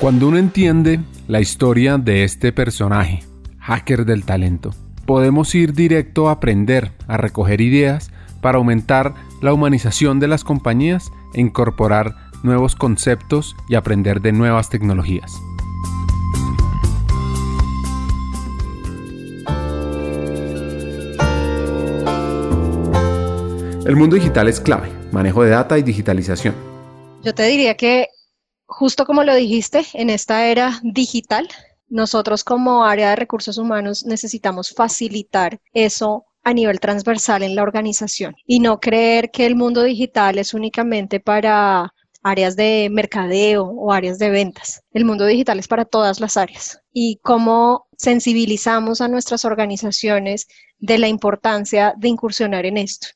Cuando uno entiende la historia de este personaje, hacker del talento, podemos ir directo a aprender, a recoger ideas para aumentar la humanización de las compañías e incorporar nuevos conceptos y aprender de nuevas tecnologías. El mundo digital es clave, manejo de data y digitalización. Yo te diría que, justo como lo dijiste, en esta era digital, nosotros como área de recursos humanos necesitamos facilitar eso a nivel transversal en la organización y no creer que el mundo digital es únicamente para áreas de mercadeo o áreas de ventas. El mundo digital es para todas las áreas. Y cómo sensibilizamos a nuestras organizaciones de la importancia de incursionar en esto.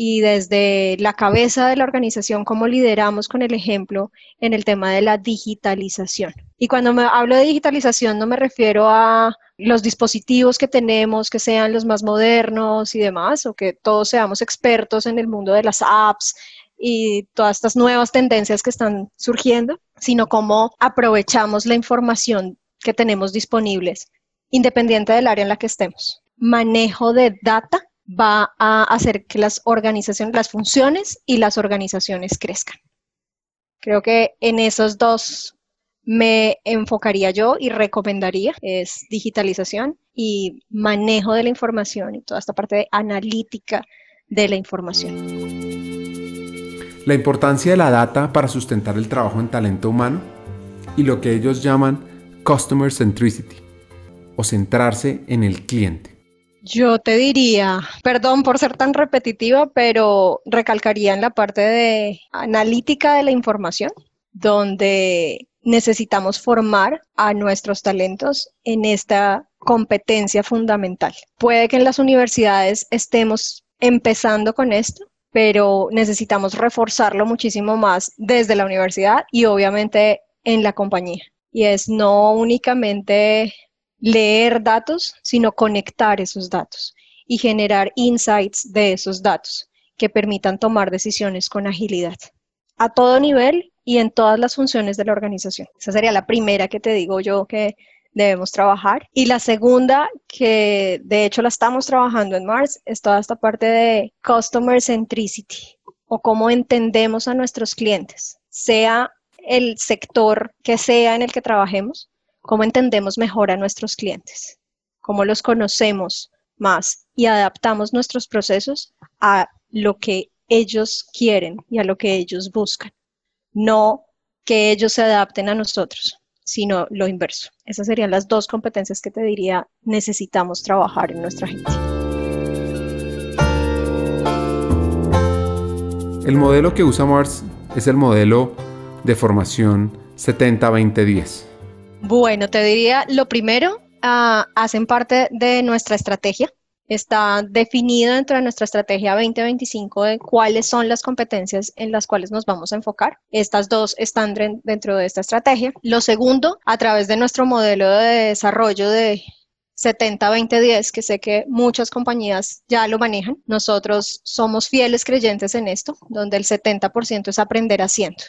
Y desde la cabeza de la organización, cómo lideramos con el ejemplo en el tema de la digitalización. Y cuando me hablo de digitalización no me refiero a los dispositivos que tenemos, que sean los más modernos y demás, o que todos seamos expertos en el mundo de las apps, y todas estas nuevas tendencias que están surgiendo, sino cómo aprovechamos la información que tenemos disponibles, independiente del área en la que estemos. Manejo de data va a hacer que las organizaciones, las funciones y las organizaciones crezcan. Creo que en esos dos me enfocaría yo y recomendaría es digitalización y manejo de la información y toda esta parte de analítica de la información la importancia de la data para sustentar el trabajo en talento humano y lo que ellos llaman Customer Centricity o centrarse en el cliente. Yo te diría, perdón por ser tan repetitiva, pero recalcaría en la parte de analítica de la información, donde necesitamos formar a nuestros talentos en esta competencia fundamental. Puede que en las universidades estemos empezando con esto, pero necesitamos reforzarlo muchísimo más desde la universidad y obviamente en la compañía. Y es no únicamente leer datos, sino conectar esos datos y generar insights de esos datos que permitan tomar decisiones con agilidad a todo nivel y en todas las funciones de la organización. Esa sería la primera que te digo yo que debemos trabajar. Y la segunda, que de hecho la estamos trabajando en Mars, es toda esta parte de Customer Centricity o cómo entendemos a nuestros clientes, sea el sector que sea en el que trabajemos, cómo entendemos mejor a nuestros clientes, cómo los conocemos más y adaptamos nuestros procesos a lo que ellos quieren y a lo que ellos buscan, no que ellos se adapten a nosotros sino lo inverso. Esas serían las dos competencias que te diría necesitamos trabajar en nuestra gente. El modelo que usa Mars es el modelo de formación 70-20-10. Bueno, te diría, lo primero, ah, hacen parte de nuestra estrategia está definido dentro de nuestra estrategia 2025 de cuáles son las competencias en las cuales nos vamos a enfocar. Estas dos están dentro de esta estrategia. Lo segundo, a través de nuestro modelo de desarrollo de 70-20-10, que sé que muchas compañías ya lo manejan. Nosotros somos fieles creyentes en esto, donde el 70% es aprender haciendo,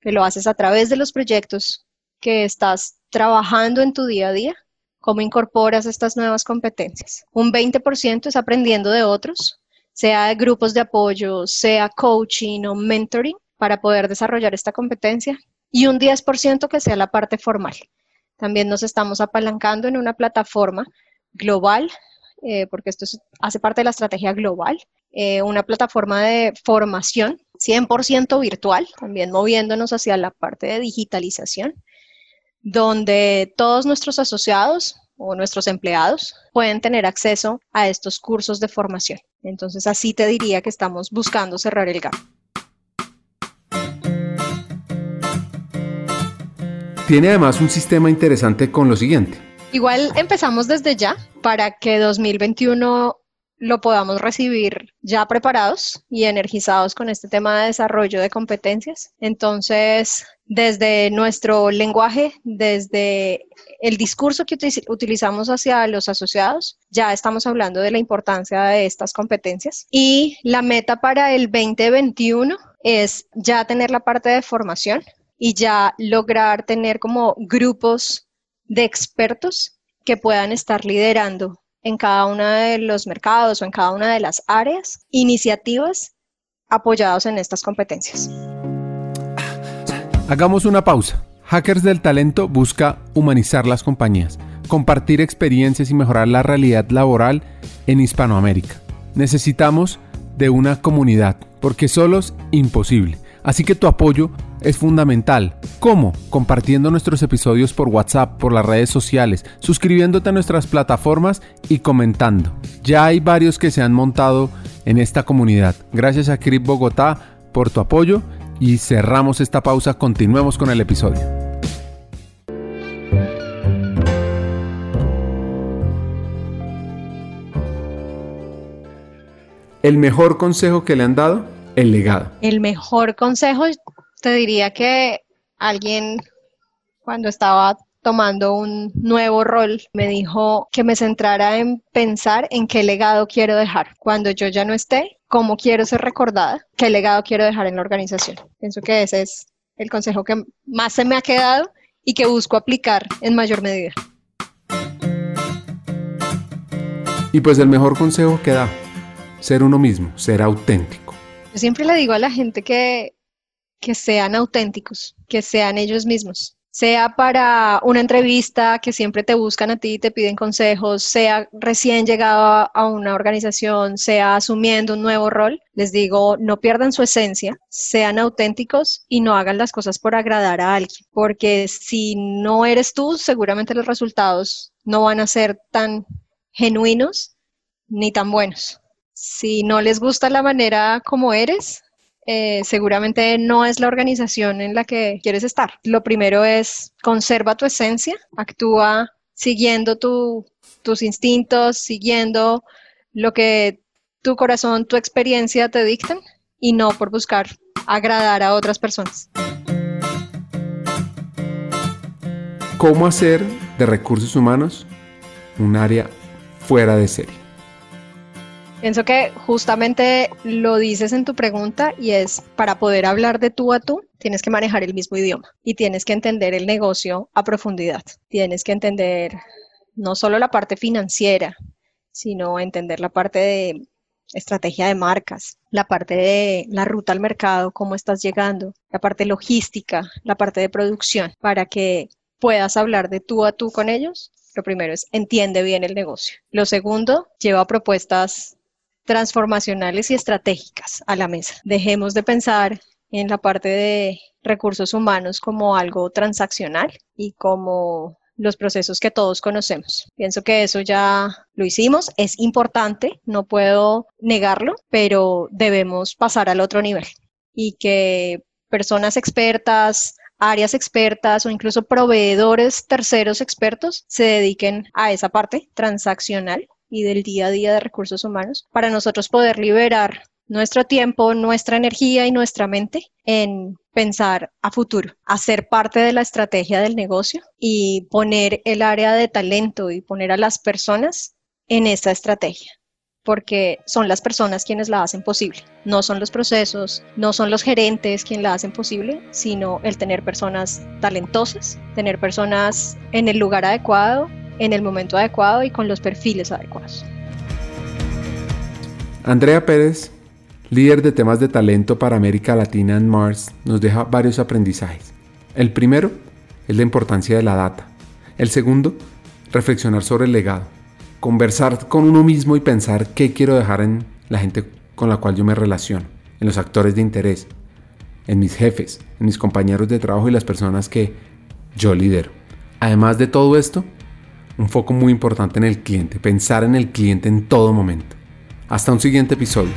que lo haces a través de los proyectos que estás trabajando en tu día a día cómo incorporas estas nuevas competencias. Un 20% es aprendiendo de otros, sea de grupos de apoyo, sea coaching o mentoring, para poder desarrollar esta competencia. Y un 10% que sea la parte formal. También nos estamos apalancando en una plataforma global, eh, porque esto hace parte de la estrategia global, eh, una plataforma de formación 100% virtual, también moviéndonos hacia la parte de digitalización, donde todos nuestros asociados o nuestros empleados pueden tener acceso a estos cursos de formación. Entonces, así te diría que estamos buscando cerrar el gap. Tiene además un sistema interesante con lo siguiente. Igual empezamos desde ya para que 2021 lo podamos recibir ya preparados y energizados con este tema de desarrollo de competencias. Entonces, desde nuestro lenguaje, desde el discurso que utilizamos hacia los asociados, ya estamos hablando de la importancia de estas competencias. Y la meta para el 2021 es ya tener la parte de formación y ya lograr tener como grupos de expertos que puedan estar liderando en cada uno de los mercados o en cada una de las áreas iniciativas apoyados en estas competencias. Hagamos una pausa. Hackers del Talento busca humanizar las compañías, compartir experiencias y mejorar la realidad laboral en Hispanoamérica. Necesitamos de una comunidad, porque solos imposible. Así que tu apoyo es fundamental. ¿Cómo? Compartiendo nuestros episodios por WhatsApp, por las redes sociales, suscribiéndote a nuestras plataformas y comentando. Ya hay varios que se han montado en esta comunidad. Gracias a Crip Bogotá por tu apoyo y cerramos esta pausa. Continuemos con el episodio. ¿El mejor consejo que le han dado? El legado. El mejor consejo te diría que alguien cuando estaba tomando un nuevo rol me dijo que me centrara en pensar en qué legado quiero dejar. Cuando yo ya no esté, cómo quiero ser recordada, qué legado quiero dejar en la organización. Pienso que ese es el consejo que más se me ha quedado y que busco aplicar en mayor medida. Y pues el mejor consejo que da, ser uno mismo, ser auténtico. Yo siempre le digo a la gente que que sean auténticos, que sean ellos mismos. Sea para una entrevista que siempre te buscan a ti y te piden consejos, sea recién llegado a una organización, sea asumiendo un nuevo rol, les digo, no pierdan su esencia, sean auténticos y no hagan las cosas por agradar a alguien, porque si no eres tú, seguramente los resultados no van a ser tan genuinos ni tan buenos. Si no les gusta la manera como eres, eh, seguramente no es la organización en la que quieres estar. Lo primero es conserva tu esencia, actúa siguiendo tus instintos, siguiendo lo que tu corazón, tu experiencia te dictan y no por buscar agradar a otras personas. ¿Cómo hacer de recursos humanos un área fuera de serie? Pienso que justamente lo dices en tu pregunta y es para poder hablar de tú a tú, tienes que manejar el mismo idioma y tienes que entender el negocio a profundidad. Tienes que entender no solo la parte financiera, sino entender la parte de estrategia de marcas, la parte de la ruta al mercado, cómo estás llegando, la parte logística, la parte de producción, para que puedas hablar de tú a tú con ellos. Lo primero es entiende bien el negocio. Lo segundo, lleva propuestas transformacionales y estratégicas a la mesa. Dejemos de pensar en la parte de recursos humanos como algo transaccional y como los procesos que todos conocemos. Pienso que eso ya lo hicimos, es importante, no puedo negarlo, pero debemos pasar al otro nivel y que personas expertas, áreas expertas o incluso proveedores terceros expertos se dediquen a esa parte transaccional y del día a día de recursos humanos para nosotros poder liberar nuestro tiempo, nuestra energía y nuestra mente en pensar a futuro, hacer parte de la estrategia del negocio y poner el área de talento y poner a las personas en esa estrategia porque son las personas quienes la hacen posible. No son los procesos, no son los gerentes quienes la hacen posible, sino el tener personas talentosas, tener personas en el lugar adecuado en el momento adecuado y con los perfiles adecuados. Andrea Pérez, líder de temas de talento para América Latina en Mars, nos deja varios aprendizajes. El primero es la importancia de la data. El segundo, reflexionar sobre el legado. Conversar con uno mismo y pensar qué quiero dejar en la gente con la cual yo me relaciono, en los actores de interés, en mis jefes, en mis compañeros de trabajo y las personas que yo lidero. Además de todo esto, un foco muy importante en el cliente, pensar en el cliente en todo momento. Hasta un siguiente episodio.